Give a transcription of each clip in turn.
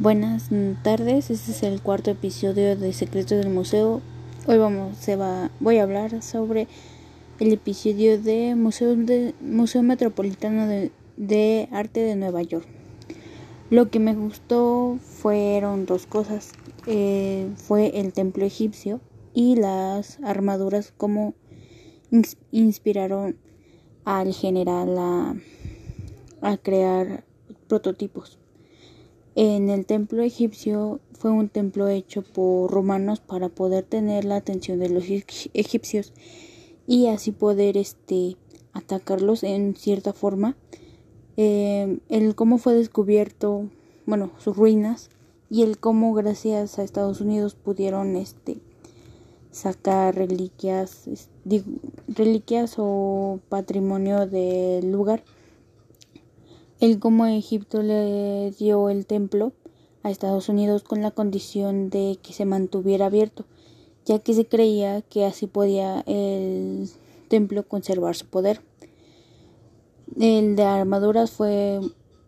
Buenas tardes, este es el cuarto episodio de Secretos del Museo. Hoy vamos, se va, voy a hablar sobre el episodio de Museo, de, Museo Metropolitano de, Arte de Nueva York. Lo que me gustó fueron dos cosas, eh, fue el templo egipcio y las armaduras como inspiraron al general a crear prototipos. En el templo egipcio fue un templo hecho por romanos para poder tener la atención de los egipcios y así poder este atacarlos en cierta forma. Eh, el cómo fue descubierto, bueno, sus ruinas y el cómo gracias a Estados Unidos pudieron este sacar reliquias, reliquias o patrimonio del lugar el cómo Egipto le dio el templo a Estados Unidos con la condición de que se mantuviera abierto, ya que se creía que así podía el templo conservar su poder. El de armaduras fue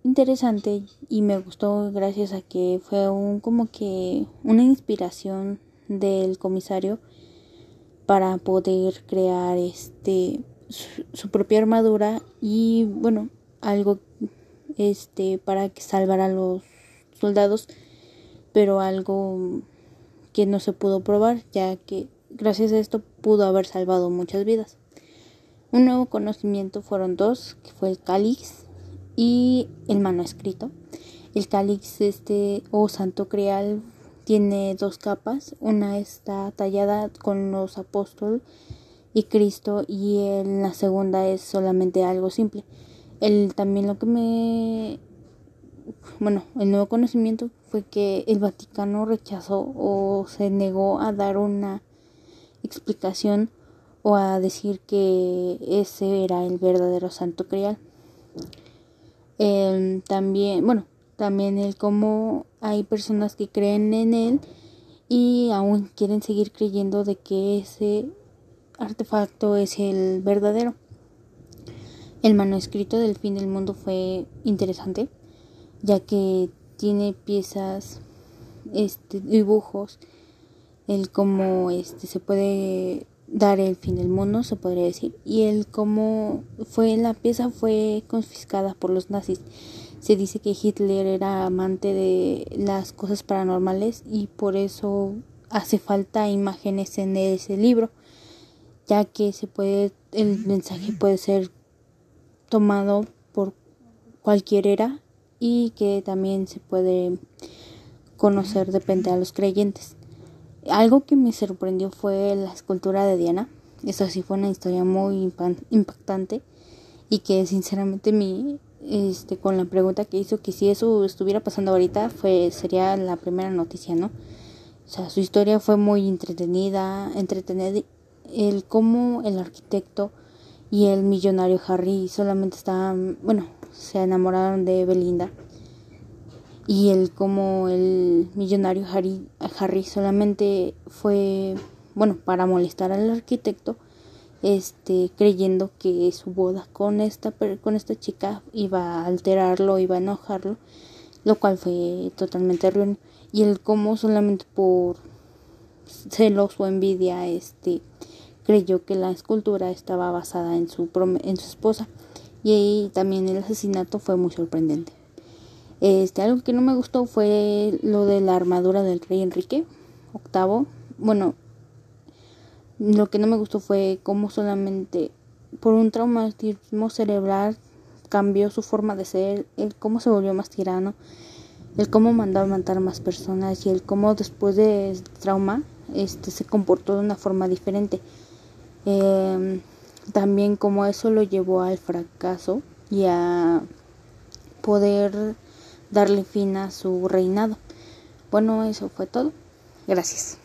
interesante y me gustó gracias a que fue un como que una inspiración del comisario para poder crear este su, su propia armadura y bueno algo este para que salvara a los soldados pero algo que no se pudo probar ya que gracias a esto pudo haber salvado muchas vidas. Un nuevo conocimiento fueron dos que fue el cáliz y el manuscrito. El cáliz este o santo creal tiene dos capas. Una está tallada con los apóstoles y Cristo y en la segunda es solamente algo simple el, también lo que me... Bueno, el nuevo conocimiento fue que el Vaticano rechazó o se negó a dar una explicación o a decir que ese era el verdadero santo crial. también, bueno, también el cómo hay personas que creen en él y aún quieren seguir creyendo de que ese artefacto es el verdadero. El manuscrito del fin del mundo fue interesante, ya que tiene piezas, este, dibujos, el cómo este, se puede dar el fin del mundo, se podría decir, y el cómo fue la pieza fue confiscada por los nazis. Se dice que Hitler era amante de las cosas paranormales y por eso hace falta imágenes en ese libro, ya que se puede el mensaje puede ser tomado por cualquier era y que también se puede conocer depende a los creyentes. Algo que me sorprendió fue la escultura de Diana. Eso sí fue una historia muy impactante y que sinceramente mi este con la pregunta que hizo que si eso estuviera pasando ahorita fue sería la primera noticia, ¿no? O sea, su historia fue muy entretenida, entretenida el cómo el arquitecto y el millonario Harry solamente estaban, bueno, se enamoraron de Belinda. Y el como el millonario Harry, Harry solamente fue, bueno, para molestar al arquitecto, este, creyendo que su boda con esta, con esta chica iba a alterarlo, iba a enojarlo, lo cual fue totalmente erróneo. Y el como solamente por celos o envidia, este, creyó que la escultura estaba basada en su, en su esposa y ahí también el asesinato fue muy sorprendente. Este, algo que no me gustó fue lo de la armadura del rey Enrique VIII. Bueno, lo que no me gustó fue cómo solamente por un traumatismo cerebral cambió su forma de ser, el cómo se volvió más tirano, el cómo mandaba matar más personas y el cómo después de trauma este se comportó de una forma diferente. Eh, también como eso lo llevó al fracaso y a poder darle fin a su reinado. Bueno, eso fue todo. Gracias.